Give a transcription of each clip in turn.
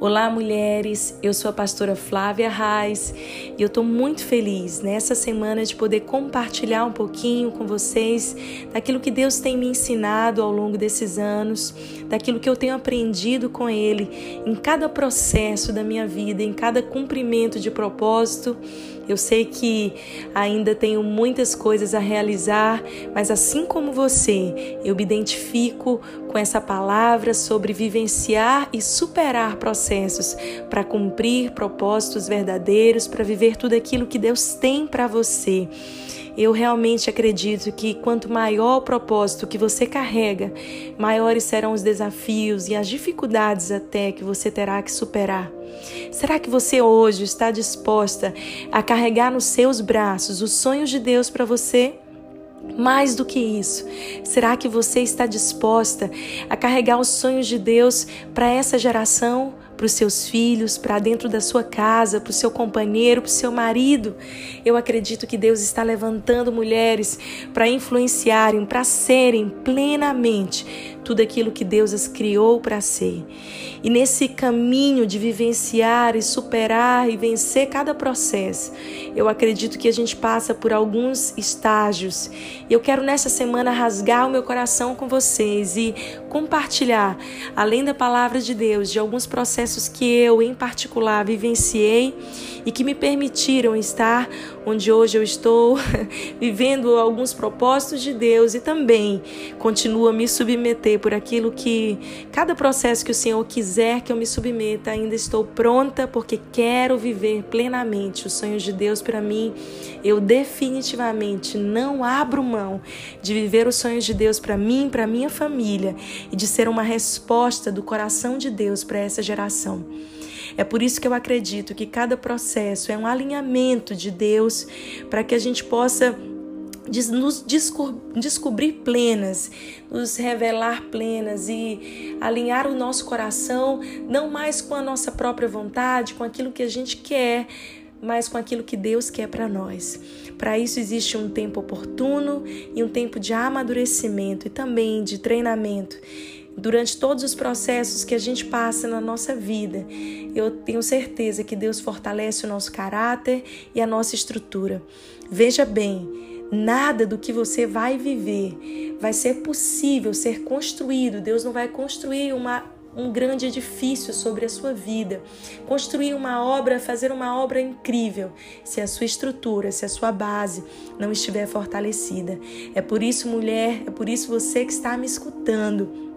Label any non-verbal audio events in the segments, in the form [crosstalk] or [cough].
Olá, mulheres. Eu sou a pastora Flávia Reis e eu estou muito feliz nessa semana de poder compartilhar um pouquinho com vocês daquilo que Deus tem me ensinado ao longo desses anos, daquilo que eu tenho aprendido com Ele em cada processo da minha vida, em cada cumprimento de propósito eu sei que ainda tenho muitas coisas a realizar, mas assim como você, eu me identifico com essa palavra sobre vivenciar e superar processos para cumprir propósitos verdadeiros, para viver tudo aquilo que Deus tem para você. Eu realmente acredito que quanto maior o propósito que você carrega, maiores serão os desafios e as dificuldades até que você terá que superar. Será que você hoje está disposta a carregar nos seus braços os sonhos de Deus para você? Mais do que isso, será que você está disposta a carregar os sonhos de Deus para essa geração, para os seus filhos, para dentro da sua casa, para o seu companheiro, para o seu marido? Eu acredito que Deus está levantando mulheres para influenciarem, para serem plenamente tudo aquilo que Deus as criou para ser. E nesse caminho de vivenciar e superar e vencer cada processo, eu acredito que a gente passa por alguns estágios. E eu quero nessa semana rasgar o meu coração com vocês e compartilhar, além da palavra de Deus, de alguns processos que eu, em particular, vivenciei e que me permitiram estar onde hoje eu estou, [laughs] vivendo alguns propósitos de Deus e também continuo a me submeter por aquilo que cada processo que o Senhor quiser que eu me submeta, ainda estou pronta porque quero viver plenamente os sonhos de Deus para mim. Eu definitivamente não abro mão de viver os sonhos de Deus para mim, para minha família e de ser uma resposta do coração de Deus para essa geração. É por isso que eu acredito que cada processo é um alinhamento de Deus para que a gente possa nos descobrir plenas, nos revelar plenas e alinhar o nosso coração não mais com a nossa própria vontade, com aquilo que a gente quer, mas com aquilo que Deus quer para nós. Para isso existe um tempo oportuno e um tempo de amadurecimento e também de treinamento durante todos os processos que a gente passa na nossa vida. Eu tenho certeza que Deus fortalece o nosso caráter e a nossa estrutura. Veja bem, nada do que você vai viver vai ser possível ser construído. Deus não vai construir uma um grande edifício sobre a sua vida, construir uma obra, fazer uma obra incrível, se a sua estrutura, se a sua base não estiver fortalecida. É por isso, mulher, é por isso você que está me escutando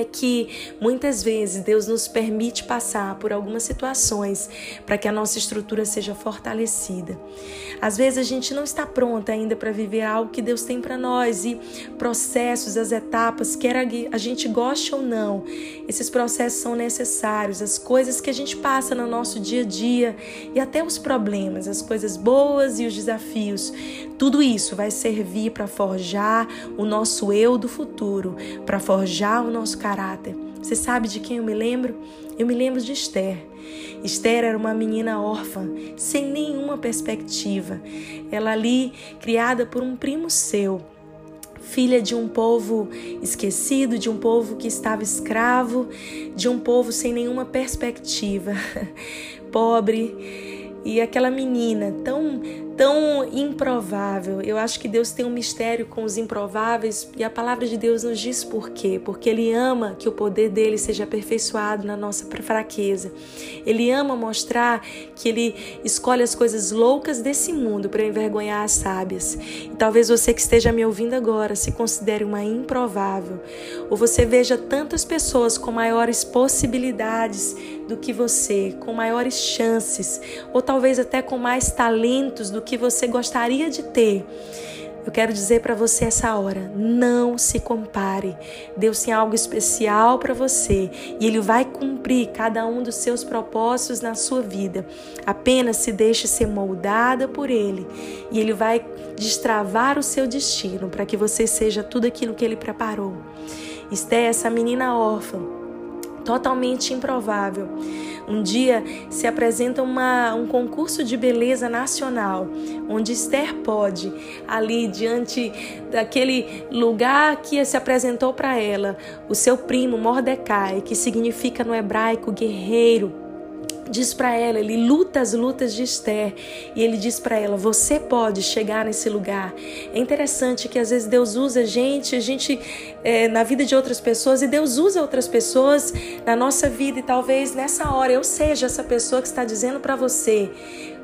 é que muitas vezes Deus nos permite passar por algumas situações para que a nossa estrutura seja fortalecida. Às vezes a gente não está pronta ainda para viver algo que Deus tem para nós e processos, as etapas, quer a gente goste ou não, esses processos são necessários, as coisas que a gente passa no nosso dia a dia e até os problemas, as coisas boas e os desafios, tudo isso vai servir para forjar o nosso eu do futuro, para forjar o nosso caráter. Você sabe de quem eu me lembro? Eu me lembro de Esther. Esther era uma menina órfã, sem nenhuma perspectiva. Ela ali, criada por um primo seu, filha de um povo esquecido, de um povo que estava escravo, de um povo sem nenhuma perspectiva, [laughs] pobre. E aquela menina tão tão improvável. Eu acho que Deus tem um mistério com os improváveis e a palavra de Deus nos diz por quê? Porque Ele ama que o poder dele seja aperfeiçoado na nossa fraqueza. Ele ama mostrar que Ele escolhe as coisas loucas desse mundo para envergonhar as sábias. E talvez você que esteja me ouvindo agora se considere uma improvável, ou você veja tantas pessoas com maiores possibilidades do que você, com maiores chances, ou talvez até com mais talentos do que você gostaria de ter. Eu quero dizer para você essa hora, não se compare. Deus tem algo especial para você e ele vai cumprir cada um dos seus propósitos na sua vida. Apenas se deixe ser moldada por ele e ele vai destravar o seu destino para que você seja tudo aquilo que ele preparou. Esté essa menina órfã, totalmente improvável. Um dia se apresenta uma, um concurso de beleza nacional, onde Esther pode, ali diante daquele lugar que se apresentou para ela, o seu primo Mordecai, que significa no hebraico guerreiro, diz para ela, ele luta as lutas de Esther e ele diz para ela: você pode chegar nesse lugar. É interessante que às vezes Deus usa a gente, a gente é, na vida de outras pessoas e Deus usa outras pessoas na nossa vida e talvez nessa hora eu seja essa pessoa que está dizendo para você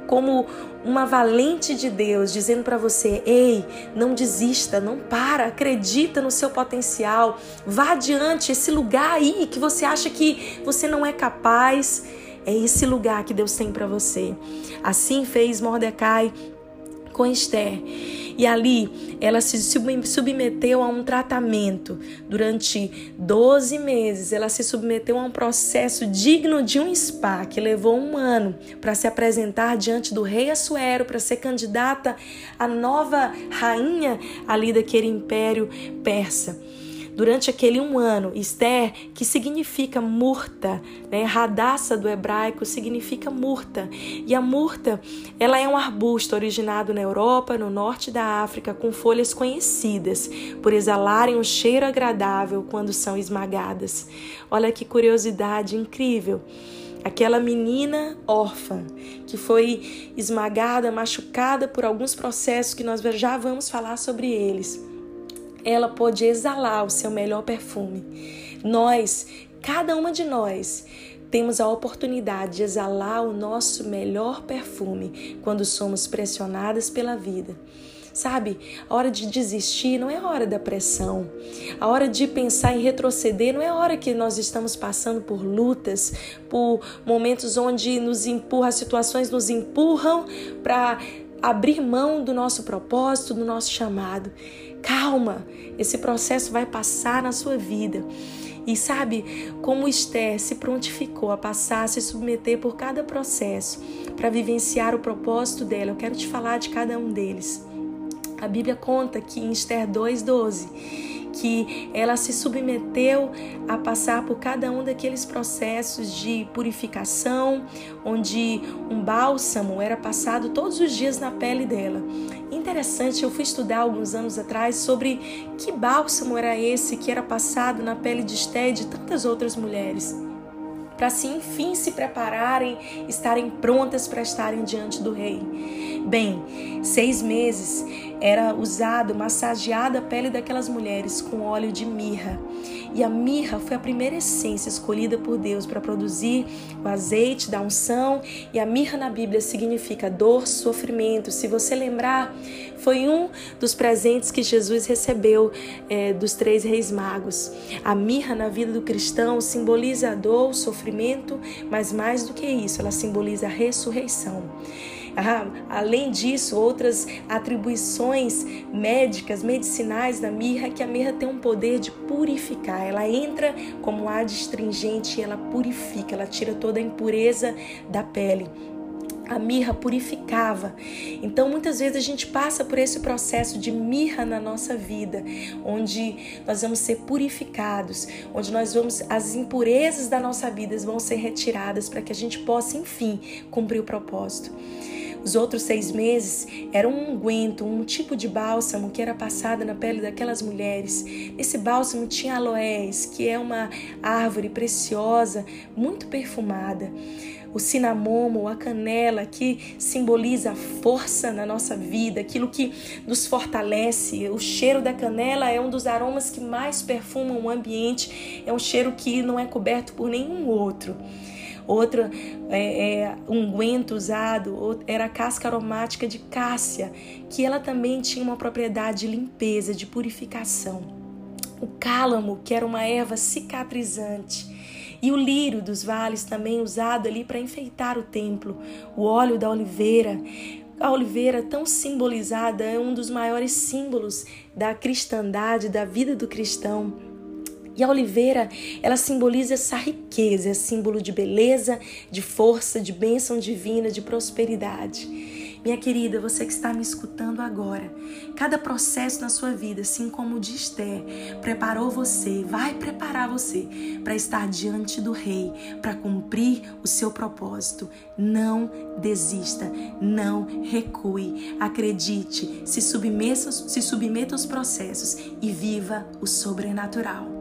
como uma valente de Deus dizendo para você: ei, não desista, não para, acredita no seu potencial, vá adiante, esse lugar aí que você acha que você não é capaz. É esse lugar que Deus tem para você. Assim fez Mordecai com Esther. E ali ela se submeteu a um tratamento. Durante 12 meses, ela se submeteu a um processo digno de um spa, que levou um ano para se apresentar diante do rei Assuero, para ser candidata à nova rainha ali daquele império persa durante aquele um ano. Esther, que significa murta, né? Radassa do hebraico significa murta. E a murta, ela é um arbusto originado na Europa, no norte da África, com folhas conhecidas por exalarem um cheiro agradável quando são esmagadas. Olha que curiosidade incrível aquela menina órfã que foi esmagada, machucada por alguns processos que nós já vamos falar sobre eles ela pôde exalar o seu melhor perfume. Nós, cada uma de nós, temos a oportunidade de exalar o nosso melhor perfume quando somos pressionadas pela vida. Sabe, a hora de desistir não é a hora da pressão. A hora de pensar em retroceder não é a hora que nós estamos passando por lutas, por momentos onde nos empurra, as situações nos empurram para abrir mão do nosso propósito, do nosso chamado. Calma, esse processo vai passar na sua vida. E sabe como Esther se prontificou a passar, a se submeter por cada processo para vivenciar o propósito dela. Eu quero te falar de cada um deles. A Bíblia conta que em Esther 2:12 que ela se submeteu a passar por cada um daqueles processos de purificação, onde um bálsamo era passado todos os dias na pele dela. Interessante, eu fui estudar alguns anos atrás sobre que bálsamo era esse que era passado na pele de Esté e de tantas outras mulheres para se enfim se prepararem, estarem prontas para estarem diante do rei. Bem, seis meses era usado, massageada a pele daquelas mulheres com óleo de mirra. E a mirra foi a primeira essência escolhida por Deus para produzir o azeite da unção. E a mirra na Bíblia significa dor, sofrimento. Se você lembrar, foi um dos presentes que Jesus recebeu é, dos três reis magos. A mirra na vida do cristão simboliza a dor, o sofrimento, mas mais do que isso, ela simboliza a ressurreição. Ah, além disso, outras atribuições médicas, medicinais da mirra, que a mirra tem um poder de purificar. Ela entra como adstringente e ela purifica, ela tira toda a impureza da pele a mirra purificava. Então, muitas vezes a gente passa por esse processo de mirra na nossa vida, onde nós vamos ser purificados, onde nós vamos as impurezas da nossa vida vão ser retiradas para que a gente possa, enfim, cumprir o propósito. Os outros seis meses era um unguento, um tipo de bálsamo que era passado na pele daquelas mulheres. Esse bálsamo tinha aloés, que é uma árvore preciosa, muito perfumada o cinamomo, a canela, que simboliza a força na nossa vida, aquilo que nos fortalece. O cheiro da canela é um dos aromas que mais perfumam o ambiente, é um cheiro que não é coberto por nenhum outro. Outro é, é, unguento usado era a casca aromática de cássia, que ela também tinha uma propriedade de limpeza, de purificação. O cálamo, que era uma erva cicatrizante. E o lírio dos vales também usado ali para enfeitar o templo. O óleo da oliveira, a oliveira, tão simbolizada, é um dos maiores símbolos da cristandade, da vida do cristão. E a oliveira, ela simboliza essa riqueza, é símbolo de beleza, de força, de bênção divina, de prosperidade. Minha querida, você que está me escutando agora, cada processo na sua vida, assim como o de Esther, preparou você, vai preparar você para estar diante do Rei, para cumprir o seu propósito. Não desista, não recue, acredite, se submeta, se submeta aos processos e viva o sobrenatural.